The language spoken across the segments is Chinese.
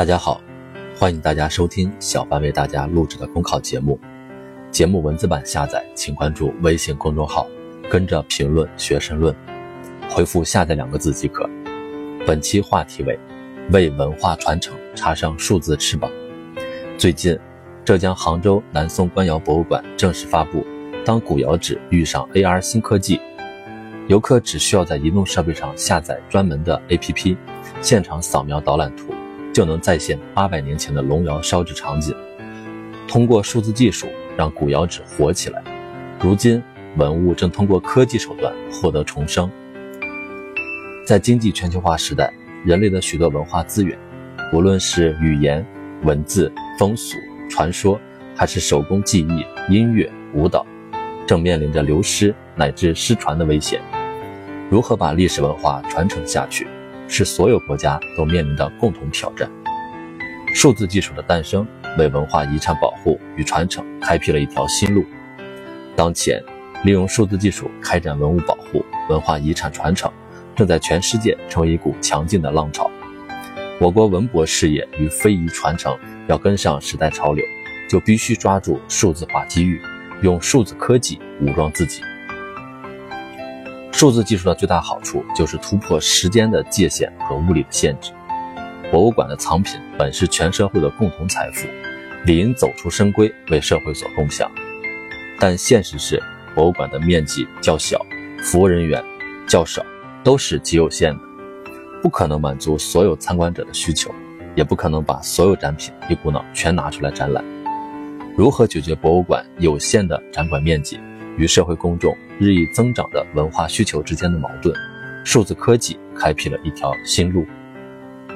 大家好，欢迎大家收听小凡为大家录制的公考节目。节目文字版下载，请关注微信公众号，跟着评论学申论，回复“下载”两个字即可。本期话题为“为文化传承插上数字翅膀”。最近，浙江杭州南宋官窑博物馆正式发布，当古窑址遇上 AR 新科技，游客只需要在移动设备上下载专门的 APP。现场扫描导览图，就能再现八百年前的龙窑烧制场景。通过数字技术，让古窑址活起来。如今，文物正通过科技手段获得重生。在经济全球化时代，人类的许多文化资源，无论是语言、文字、风俗、传说，还是手工技艺、音乐、舞蹈，正面临着流失乃至失传的危险。如何把历史文化传承下去？是所有国家都面临的共同挑战。数字技术的诞生，为文化遗产保护与传承开辟了一条新路。当前，利用数字技术开展文物保护、文化遗产传承，正在全世界成为一股强劲的浪潮。我国文博事业与非遗传承要跟上时代潮流，就必须抓住数字化机遇，用数字科技武装自己。数字技术的最大好处就是突破时间的界限和物理的限制。博物馆的藏品本是全社会的共同财富，理应走出深闺，为社会所共享。但现实是，博物馆的面积较小，服务人员较少，都是极有限的，不可能满足所有参观者的需求，也不可能把所有展品一股脑全拿出来展览。如何解决博物馆有限的展馆面积？与社会公众日益增长的文化需求之间的矛盾，数字科技开辟了一条新路。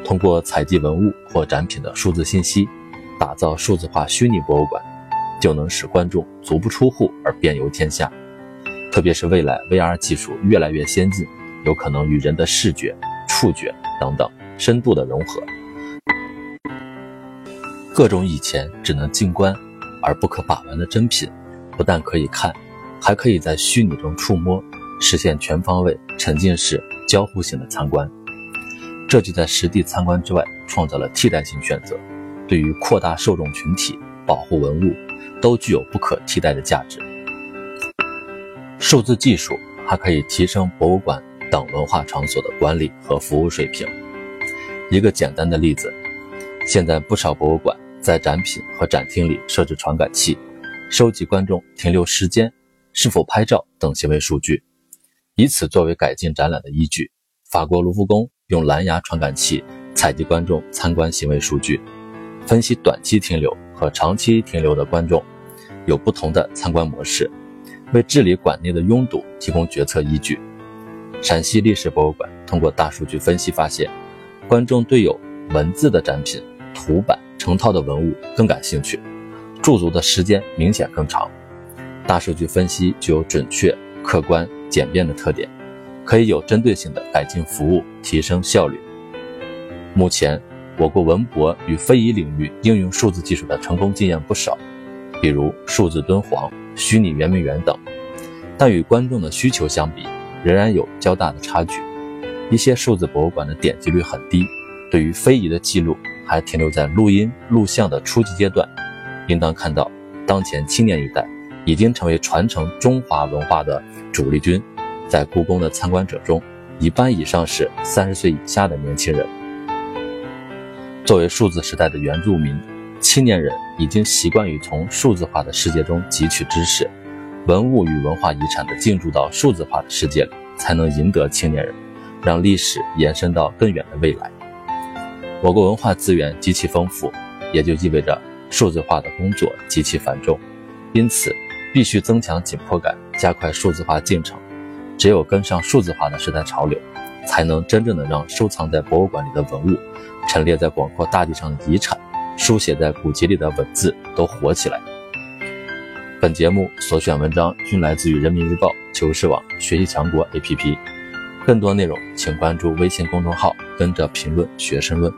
通过采集文物或展品的数字信息，打造数字化虚拟博物馆，就能使观众足不出户而遍游天下。特别是未来 VR 技术越来越先进，有可能与人的视觉、触觉等等深度的融合。各种以前只能静观而不可把玩的珍品，不但可以看。还可以在虚拟中触摸，实现全方位、沉浸式、交互性的参观。这就在实地参观之外创造了替代性选择，对于扩大受众群体、保护文物，都具有不可替代的价值。数字技术还可以提升博物馆等文化场所的管理和服务水平。一个简单的例子，现在不少博物馆在展品和展厅里设置传感器，收集观众停留时间。是否拍照等行为数据，以此作为改进展览的依据。法国卢浮宫用蓝牙传感器采集观众参观行为数据，分析短期停留和长期停留的观众有不同的参观模式，为治理馆内的拥堵提供决策依据。陕西历史博物馆通过大数据分析发现，观众对有文字的展品、图版成套的文物更感兴趣，驻足的时间明显更长。大数据分析具有准确、客观、简便的特点，可以有针对性的改进服务，提升效率。目前，我国文博与非遗领域应用数字技术的成功经验不少，比如数字敦煌、虚拟圆明园等，但与观众的需求相比，仍然有较大的差距。一些数字博物馆的点击率很低，对于非遗的记录还停留在录音、录像的初级阶段。应当看到，当前青年一代。已经成为传承中华文化的主力军，在故宫的参观者中，一半以上是三十岁以下的年轻人。作为数字时代的原住民，青年人已经习惯于从数字化的世界中汲取知识，文物与文化遗产的进驻到数字化的世界里，才能赢得青年人，让历史延伸到更远的未来。我国文化资源极其丰富，也就意味着数字化的工作极其繁重，因此。必须增强紧迫感，加快数字化进程。只有跟上数字化的时代潮流，才能真正的让收藏在博物馆里的文物、陈列在广阔大地上的遗产、书写在古籍里的文字都活起来。本节目所选文章均来自于人民日报、求是网、学习强国 APP。更多内容请关注微信公众号，跟着评论学申论。